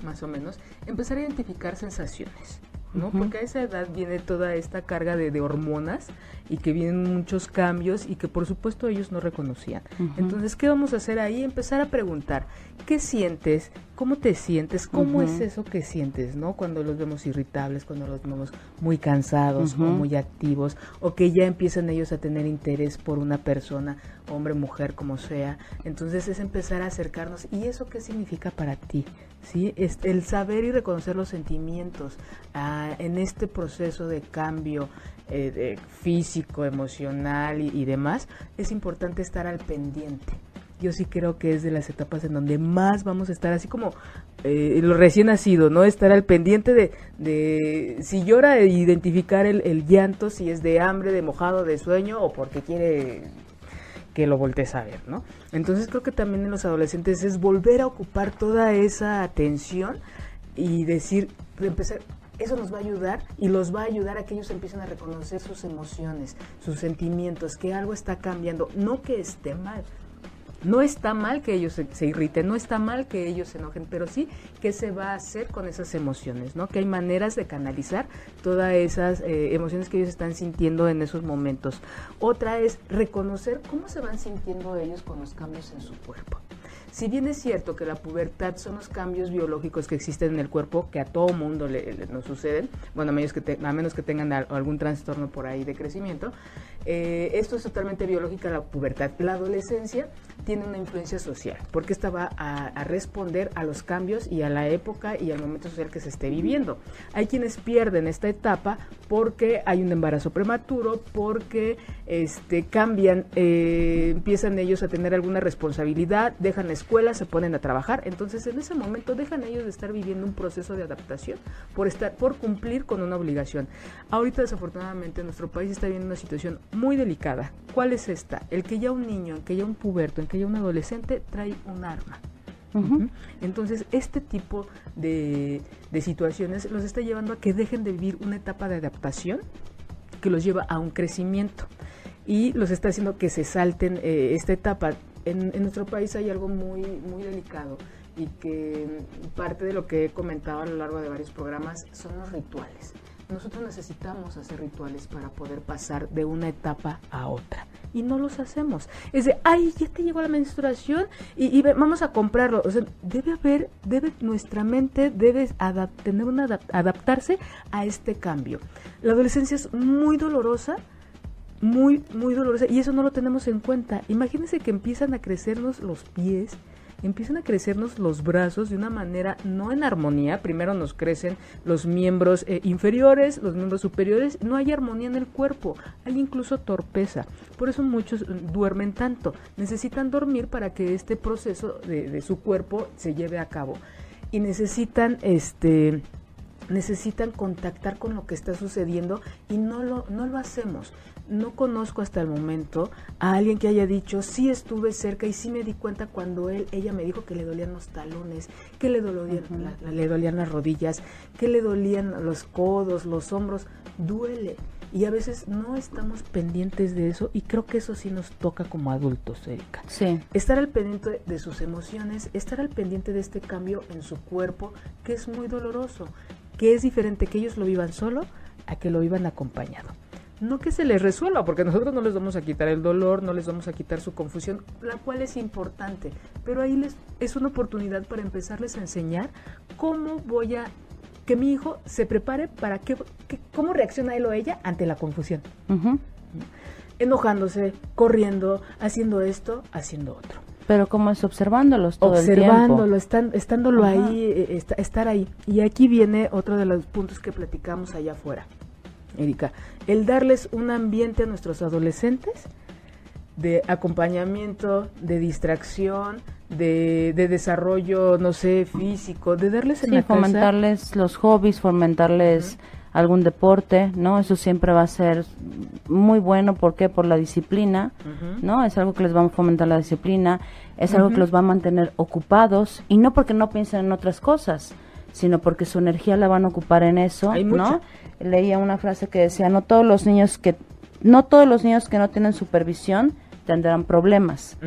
más o menos, empezar a identificar sensaciones. ¿No? Porque a esa edad viene toda esta carga de, hormonas y que vienen muchos cambios y que por supuesto ellos no reconocían. Entonces, ¿qué vamos a hacer ahí? Empezar a preguntar, ¿qué sientes? ¿Cómo te sientes? ¿Cómo es eso que sientes, no? Cuando los vemos irritables, cuando los vemos muy cansados o muy activos, o que ya empiezan ellos a tener interés por una persona, hombre, mujer, como sea. Entonces es empezar a acercarnos. ¿Y eso qué significa para ti? ¿Sí? Es el saber y reconocer los sentimientos ah, en este proceso de cambio eh, físico, emocional y demás, es importante estar al pendiente yo sí creo que es de las etapas en donde más vamos a estar, así como eh, lo recién nacido, ¿no? Estar al pendiente de, de si llora, identificar el, el, llanto, si es de hambre, de mojado, de sueño o porque quiere que lo voltees a ver, ¿no? Entonces creo que también en los adolescentes es volver a ocupar toda esa atención y decir, empezar, eso nos va a ayudar y los va a ayudar a que ellos empiecen a reconocer sus emociones, sus sentimientos, que algo está cambiando, no que esté mal, no está mal que ellos se, irriten, no está mal que ellos se enojen, pero sí qué se va a hacer con esas emociones, ¿no? Que hay maneras de canalizar todas esas eh, emociones que ellos están sintiendo en esos momentos. Otra es reconocer cómo se van sintiendo ellos con los cambios en su cuerpo. Si bien es cierto que la pubertad son los cambios biológicos que existen en el cuerpo, que a todo mundo le, nos suceden, bueno, a menos que, a menos que tengan algún trastorno por ahí de crecimiento, eh, esto es totalmente biológica la pubertad. La adolescencia tiene una influencia social, porque esta va a, responder a los cambios y a la época y al momento social que se esté viviendo. Hay quienes pierden esta etapa porque hay un embarazo prematuro, porque este, cambian, eh, empiezan ellos a tener alguna responsabilidad, dejan la escuela, se ponen a trabajar, entonces en ese momento dejan ellos de estar viviendo un proceso de adaptación por estar, por cumplir con una obligación. Ahorita desafortunadamente nuestro país está viviendo una situación muy delicada. ¿Cuál es esta? El que ya un niño, el que ya un puberto, el que ya un adolescente trae un arma. Entonces, este tipo de, de, situaciones los está llevando a que dejen de vivir una etapa de adaptación que los lleva a un crecimiento y los está haciendo que se salten eh, esta etapa. En, en, nuestro país hay algo muy, muy delicado y que parte de lo que he comentado a lo largo de varios programas son los rituales. Nosotros necesitamos hacer rituales para poder pasar de una etapa a otra y no los hacemos. Es de, ay, ya te llegó la menstruación y, vamos a comprarlo. O sea, debe haber, debe, nuestra mente debe tener una adaptarse a este cambio. La adolescencia es muy dolorosa, muy, muy dolorosa y eso no lo tenemos en cuenta. Imagínense que empiezan a crecernos los pies, empiezan a crecernos los brazos de una manera no en armonía. Primero nos crecen los miembros eh, inferiores, los miembros superiores. No hay armonía en el cuerpo, hay incluso torpeza. Por eso muchos mm, duermen tanto. Necesitan dormir para que este proceso de, de su cuerpo se lleve a cabo. Y necesitan este necesitan contactar con lo que está sucediendo y no lo, no lo hacemos no conozco hasta el momento a alguien que haya dicho, sí estuve cerca y sí me di cuenta cuando él, ella me dijo que le dolían los talones, que le dolían, le dolían las rodillas, que le dolían los codos, los hombros. Duele. Y a veces no estamos pendientes de eso y creo que eso sí nos toca como adultos, Erika. Sí. Estar al pendiente de sus emociones, estar al pendiente de este cambio en su cuerpo, que es muy doloroso, que es diferente que ellos lo vivan solo a que lo vivan acompañado no que se les resuelva, porque nosotros no les vamos a quitar el dolor, no les vamos a quitar su confusión, la cual es importante, pero ahí les es una oportunidad para empezarles a enseñar cómo voy a que mi hijo se prepare para que, cómo reacciona él o ella ante la confusión. Enojándose, corriendo, haciendo esto, haciendo otro. Pero como es observándolos todo Observándolo, el tiempo. estándolo ahí, eh, estar ahí. Y aquí viene otro de los puntos que platicamos allá afuera. Erika, el darles un ambiente a nuestros adolescentes de acompañamiento, de distracción, de, desarrollo, no sé, físico, de darles en sí, fomentarles los hobbies, fomentarles algún deporte, ¿no? Eso siempre va a ser muy bueno, ¿por qué? Por la disciplina, ¿no? Es algo que les va a fomentar la disciplina, es algo que los va a mantener ocupados y no porque no piensen en otras cosas, sino porque su energía la van a ocupar en eso, ¿no? Leía una frase que decía, no todos los niños que no todos los niños que no tienen supervisión tendrán problemas,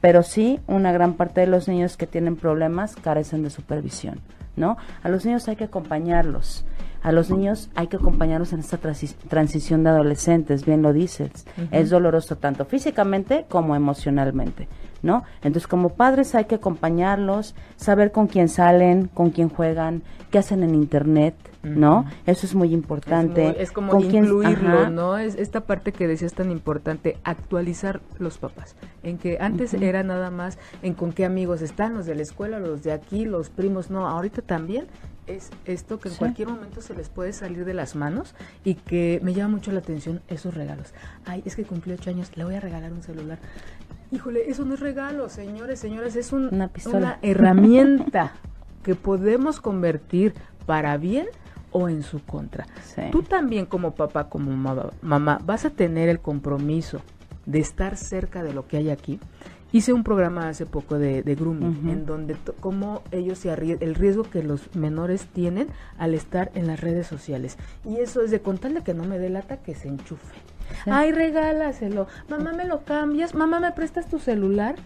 pero sí una gran parte de los niños que tienen problemas carecen de supervisión, ¿no? A los niños hay que acompañarlos, a los niños hay que acompañarlos en esta transición de adolescentes, bien lo dices, es doloroso tanto físicamente como emocionalmente. ¿no? Entonces, como padres hay que acompañarlos, saber con quién salen, con quién juegan, qué hacen en internet, ¿no? Eso es muy importante. Es, como incluirlo, ¿no? Es esta parte que decías tan importante, actualizar los papás. En que antes era nada más en con qué amigos están, los de la escuela, los de aquí, los primos, no, ahorita también es esto que en cualquier momento se les puede salir de las manos y que me llama mucho la atención esos regalos. Ay, es que cumplí ocho años, le voy a regalar un celular. Híjole, eso no es regalo, señores, señores, es una, una herramienta que podemos convertir para bien o en su contra. Tú también como papá, como mamá, vas a tener el compromiso de estar cerca de lo que hay aquí. Hice un programa hace poco de, grooming, en donde cómo ellos se el riesgo que los menores tienen al estar en las redes sociales. Y eso es de contarle que no me delata que se enchufe. Ay, regálaselo. Mamá, ¿me lo cambias? Mamá, ¿me prestas tu celular?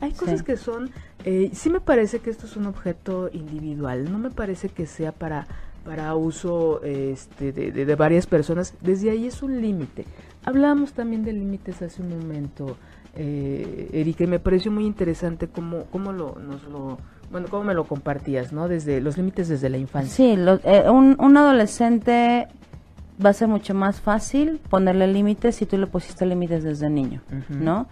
Hay cosas que son, eh, sí me parece que esto es un objeto individual, no me parece que sea para, para uso este, de, de, varias personas, desde ahí es un límite. Hablamos también de límites hace un momento, eh, Erika, y me pareció muy interesante cómo, cómo lo, nos lo, bueno, cómo me lo compartías, ¿no? Desde los límites desde la infancia. Sí, eh, un, un adolescente va a ser mucho más fácil ponerle límites si tú le pusiste límites desde niño, ¿no?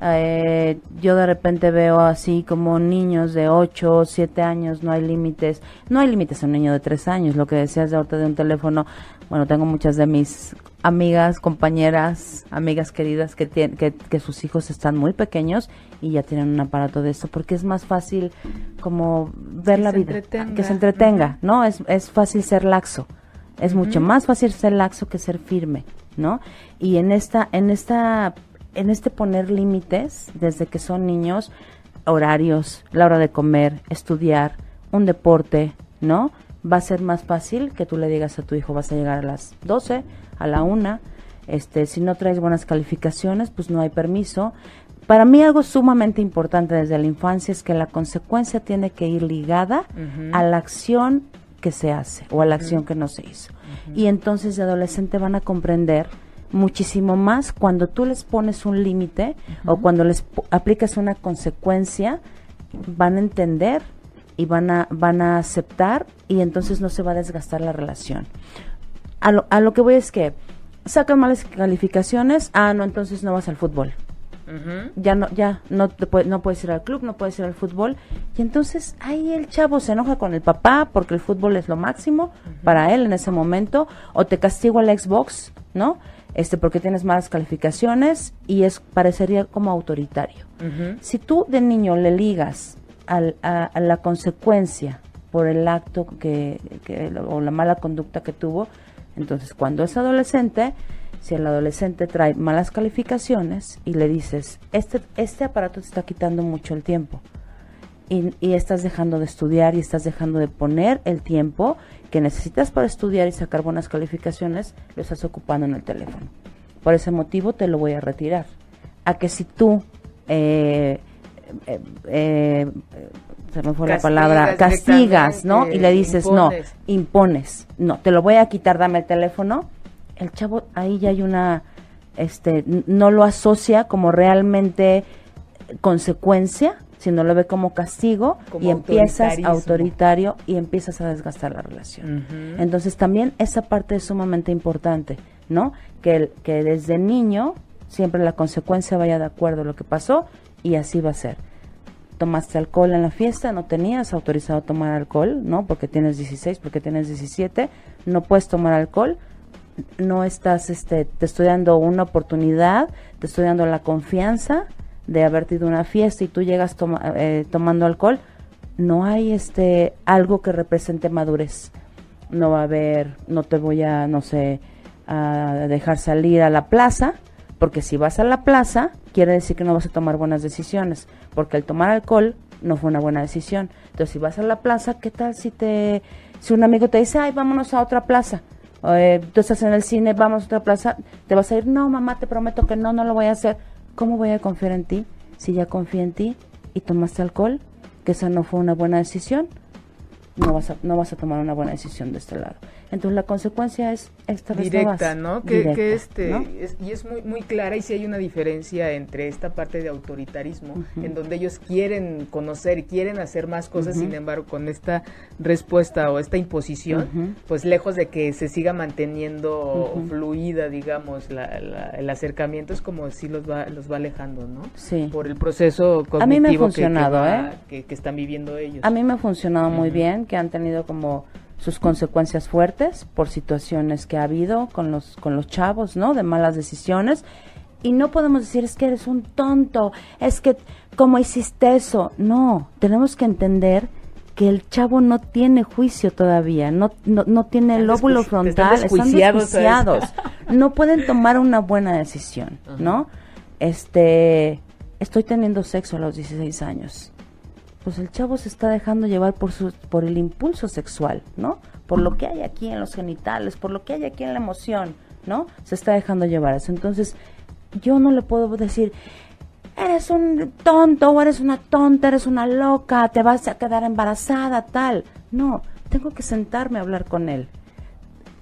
Eh, yo de repente veo así como niños de 8 o 7 años, no hay límites, no hay límites en un niño de 3 años, lo que decías de ahorita de un teléfono, bueno, tengo muchas de mis amigas, compañeras, amigas queridas que, que, que sus hijos están muy pequeños y ya tienen un aparato de esto, porque es más fácil como ver la vida, que se entretenga, ¿no? Es, es fácil ser laxo. Es mucho más fácil ser laxo que ser firme, ¿no? Y en esta, en esta, en este poner límites desde que son niños, horarios, la hora de comer, estudiar, un deporte, ¿no? va a ser más fácil que tú le digas a tu hijo vas a llegar a las 12, a la 1, este, si no traes buenas calificaciones, pues no hay permiso. Para mí algo sumamente importante desde la infancia es que la consecuencia tiene que ir ligada a la acción que se hace o a la acción que no se hizo. Y entonces de adolescente van a comprender muchísimo más cuando tú les pones un límite o cuando les aplicas una consecuencia, van a entender y van a, van a aceptar y entonces no se va a desgastar la relación. A lo, a lo que voy es que sacan malas calificaciones, ah, no, entonces no vas al fútbol. Ya no, ya no te no puedes ir al club, no puedes ir al fútbol. Y entonces ahí el chavo se enoja con el papá porque el fútbol es lo máximo para él en ese momento, o te castigo al Xbox, ¿no? Este, porque tienes malas calificaciones y es parecería como autoritario. Si tú de niño le ligas a, la consecuencia por el acto que, o la mala conducta que tuvo. Entonces, cuando es adolescente, si el adolescente trae malas calificaciones y le dices, este, este aparato te está quitando mucho el tiempo y, y, estás dejando de estudiar y estás dejando de poner el tiempo que necesitas para estudiar y sacar buenas calificaciones, lo estás ocupando en el teléfono. Por ese motivo te lo voy a retirar. A que si tú eh, eh, eh, se me fue la palabra, castigas, ¿no? Y le dices, no, impones, no, te lo voy a quitar, dame el teléfono. El chavo, ahí ya hay una, este, no lo asocia como realmente consecuencia, sino lo ve como castigo y empiezas autoritario y empiezas a desgastar la relación. Entonces también esa parte es sumamente importante, ¿no? Que, que desde niño siempre la consecuencia vaya de acuerdo a lo que pasó y así va a ser. Tomaste alcohol en la fiesta, no tenías autorizado tomar alcohol, ¿no? Porque tienes 16, porque tienes 17, no puedes tomar alcohol, no estás, este, te estoy dando una oportunidad, te estoy dando la confianza de haberte ido a una fiesta y tú llegas eh, tomando alcohol, no hay este algo que represente madurez. No va a haber, no te voy a, no sé, a dejar salir a la plaza, porque si vas a la plaza, quiere decir que no vas a tomar buenas decisiones, porque el tomar alcohol no fue una buena decisión. Entonces, si vas a la plaza, ¿qué tal si te si un amigo te dice, "Ay, vámonos a otra plaza"? Eh, tú estás en el cine, vamos a otra plaza, te vas a ir, "No, mamá, te prometo que no, no lo voy a hacer." ¿Cómo voy a confiar en ti si ya confío en ti y tomaste alcohol? Que esa no fue una buena decisión. No vas a no vas a tomar una buena decisión de este lado. Entonces la consecuencia es esta directa, ¿no? Que, este y es muy muy clara y si hay una diferencia entre esta parte de autoritarismo en donde ellos quieren conocer y quieren hacer más cosas, sin embargo, con esta respuesta o esta imposición, pues lejos de que se siga manteniendo fluida, digamos, el acercamiento es como si los va los va alejando, ¿no? Sí. Por el proceso cognitivo A mí me ha funcionado, que, ¿eh? que, están viviendo ellos. A mí me ha funcionado muy bien, que han tenido como sus consecuencias fuertes por situaciones que ha habido con los con los chavos, ¿no? De malas decisiones y no podemos decir es que eres un tonto, es que cómo hiciste eso. No, tenemos que entender que el chavo no tiene juicio todavía, no no, no tiene el lóbulo frontal, están desjuiciados, <laughs> no pueden tomar una buena decisión, ¿no? Este, estoy teniendo sexo a los 16 años pues el chavo se está dejando llevar por su, por el impulso sexual, ¿no? Por lo que hay aquí en los genitales, por lo que hay aquí en la emoción, ¿no? Se está dejando llevar eso. Entonces, yo no le puedo decir, eres un tonto o eres una tonta, eres una loca, te vas a quedar embarazada, tal. No, tengo que sentarme a hablar con él,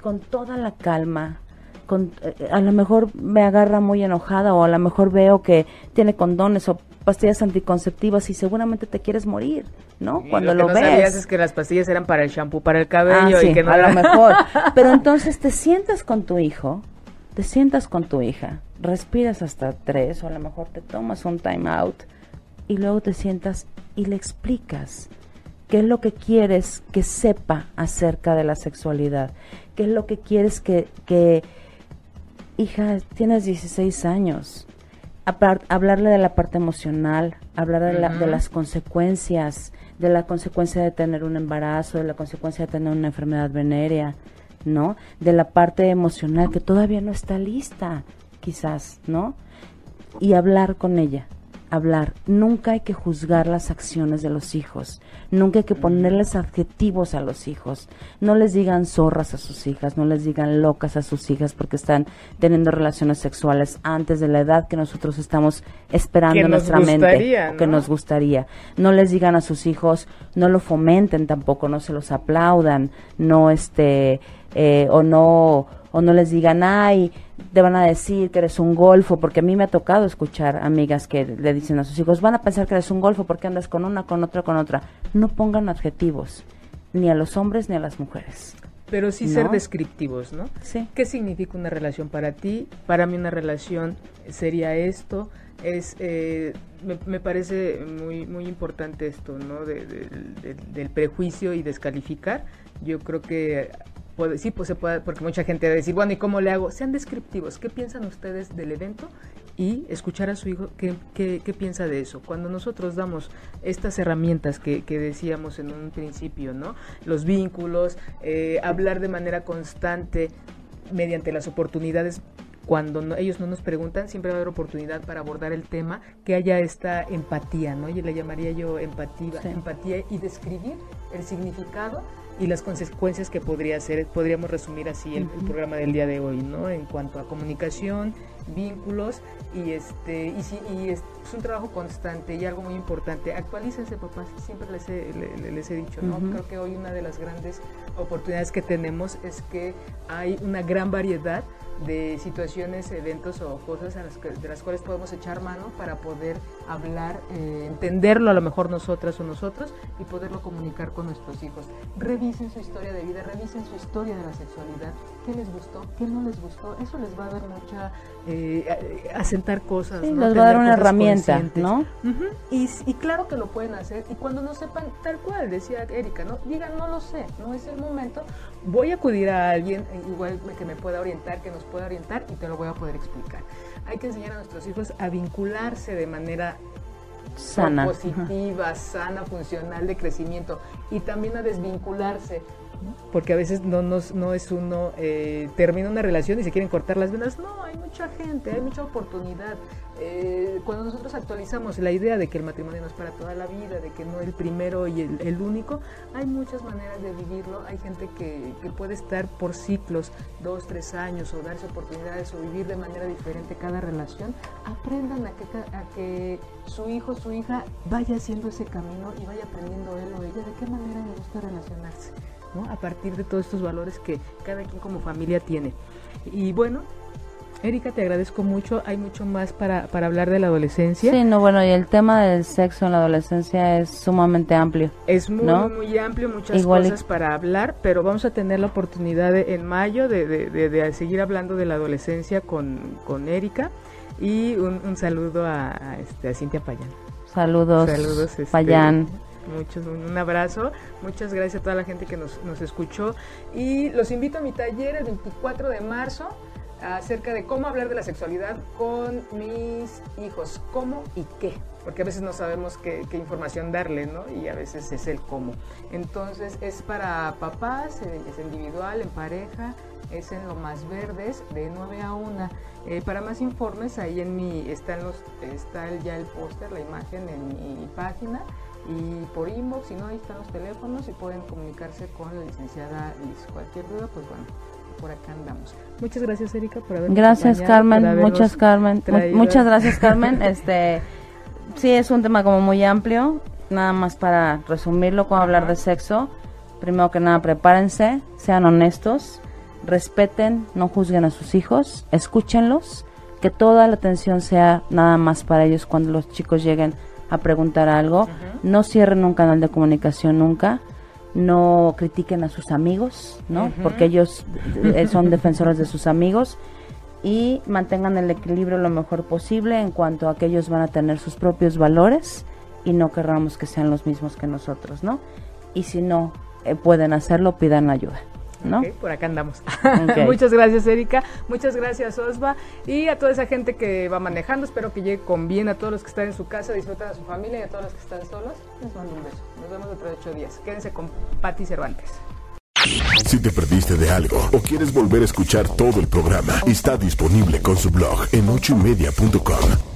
con toda la calma, con, eh, a lo mejor me agarra muy enojada o a lo mejor veo que tiene condones o pastillas anticonceptivas y seguramente te quieres morir, ¿no? Cuando lo, que no Sabías es que las pastillas eran para el shampoo, para el cabello ah, y que no a lo mejor. <laughs> Pero entonces te sientas con tu hijo, te sientas con tu hija, respiras hasta tres o a lo mejor te tomas un time out y luego te sientas y le explicas qué es lo que quieres que sepa acerca de la sexualidad, qué es lo que quieres que, que hija, tienes 16 años, hablarle de la parte emocional, hablar de, de, las consecuencias, de la consecuencia de tener un embarazo, de la consecuencia de tener una enfermedad venérea, ¿no? De la parte emocional que todavía no está lista, quizás, ¿no? Y hablar con ella, hablar. Nunca hay que juzgar las acciones de los hijos. Nunca hay que ponerles adjetivos a los hijos. No les digan zorras a sus hijas, no les digan locas a sus hijas porque están teniendo relaciones sexuales antes de la edad que nosotros estamos esperando en nuestra mente que nos gustaría. No les digan a sus hijos, no lo fomenten tampoco, no se los aplaudan, no este eh, o no o no les digan, ay, te van a decir que eres un golfo, porque a mí me ha tocado escuchar amigas que le dicen a sus hijos, van a pensar que eres un golfo porque andas con una, con otra, con otra. No pongan adjetivos, ni a los hombres ni a las mujeres. Pero sí ser descriptivos, ¿no? Sí. ¿Qué significa una relación para ti? Para mí una relación sería esto. Es, eh, me, parece muy, muy importante esto, ¿no? del prejuicio y descalificar. Yo creo que sí, pues se puede, porque mucha gente va a decir, bueno, ¿y cómo le hago? Sean descriptivos, ¿qué piensan ustedes del evento? Y escuchar a su hijo qué, qué, piensa de eso. Cuando nosotros damos estas herramientas que, que decíamos en un principio, ¿no? Los vínculos, eh, hablar de manera constante mediante las oportunidades cuando ellos no nos preguntan, siempre va a haber oportunidad para abordar el tema, que haya esta empatía, ¿no? Y le llamaría yo empatía, empatía y describir el significado y las consecuencias que podría ser, podríamos resumir así el, programa del día de hoy, ¿no? En cuanto a comunicación, vínculos y este y, sí, y es, un trabajo constante y algo muy importante. Actualícense, papás, siempre les he, les, he dicho, ¿no? Creo que hoy una de las grandes oportunidades que tenemos es que hay una gran variedad de situaciones, eventos o cosas de las cuales podemos echar mano para poder hablar, eh, entenderlo a lo mejor nosotras o nosotros y poderlo comunicar con nuestros hijos. Revisen su historia de vida, revisen su historia de la sexualidad, qué les gustó, qué no les gustó, eso les va a dar mucha, eh, asentar cosas. les va a dar una herramienta, ¿no? y, y, claro que lo pueden hacer y cuando no sepan, tal cual, decía Erika, ¿no? Digan, no lo sé, no es el momento, voy a acudir a alguien eh, igual que me pueda orientar, que nos pueda orientar y te lo voy a poder explicar. Hay que enseñar a nuestros hijos a vincularse de manera sana, positiva, sana, funcional de crecimiento y también a desvincularse porque a veces no, es uno, eh, termina una relación y se quieren cortar las venas. No, hay mucha gente, hay mucha oportunidad. Eh, cuando nosotros actualizamos la idea de que el matrimonio no es para toda la vida, de que no es el primero y el, único, hay muchas maneras de vivirlo. Hay gente que, que, puede estar por ciclos, dos, tres años, o darse oportunidades, o vivir de manera diferente cada relación. Aprendan a que, a que su hijo, su hija vaya haciendo ese camino y vaya aprendiendo él o ella de qué manera le gusta relacionarse a partir de todos estos valores que cada quien como familia tiene. Y bueno, Erika, te agradezco mucho. Hay mucho más para, para hablar de la adolescencia. Sí, no, bueno, y el tema del sexo en la adolescencia es sumamente amplio. Es muy, muy amplio, muchas cosas para hablar, pero vamos a tener la oportunidad en mayo de, de, seguir hablando de la adolescencia con, con Erika. Y un, saludo a, este, a Cintia Payán. Saludos, Saludos este, Payán. Muchos, un abrazo. Muchas gracias a toda la gente que nos, nos escuchó. Y los invito a mi taller el 24 de marzo acerca de cómo hablar de la sexualidad con mis hijos. ¿Cómo y qué? Porque a veces no sabemos qué, información darle, ¿no? Y a veces es el cómo. Entonces es para papás, es individual, en pareja, es en lo más verdes, de 9 a 1. Eh, para más informes, ahí en mi, está ya el póster, la imagen en mi página y por inbox, si no, ahí están los teléfonos y pueden comunicarse con la licenciada Liz. Cualquier duda, pues bueno, por acá andamos. Muchas gracias, Erika, por haber Gracias, Carmen. Muchas, Carmen. Muchas <laughs> gracias, Carmen. este, sí, es un tema como muy amplio. Nada más para resumirlo, cómo hablar de sexo. Primero que nada, prepárense, sean honestos, respeten, no juzguen a sus hijos, escúchenlos, que toda la atención sea nada más para ellos cuando los chicos lleguen a preguntar algo. No cierren un canal de comunicación nunca. No critiquen a sus amigos, ¿no? Porque ellos eh, son defensores de sus amigos. Y mantengan el equilibrio lo mejor posible en cuanto a que ellos van a tener sus propios valores y no querramos que sean los mismos que nosotros, ¿no? Y si no eh, pueden hacerlo, pidan ayuda por acá andamos. <laughs> Muchas gracias, Erika. Muchas gracias, Osva. Y a toda esa gente que va manejando, espero que llegue con bien a todos los que están en su casa, disfruten a su familia y a todos los que están solos. Les mando un beso. Nos vemos dentro de ocho días. Quédense con Patti Cervantes. Si te perdiste de algo o quieres volver a escuchar todo el programa, está disponible con su blog en ochoymedia.com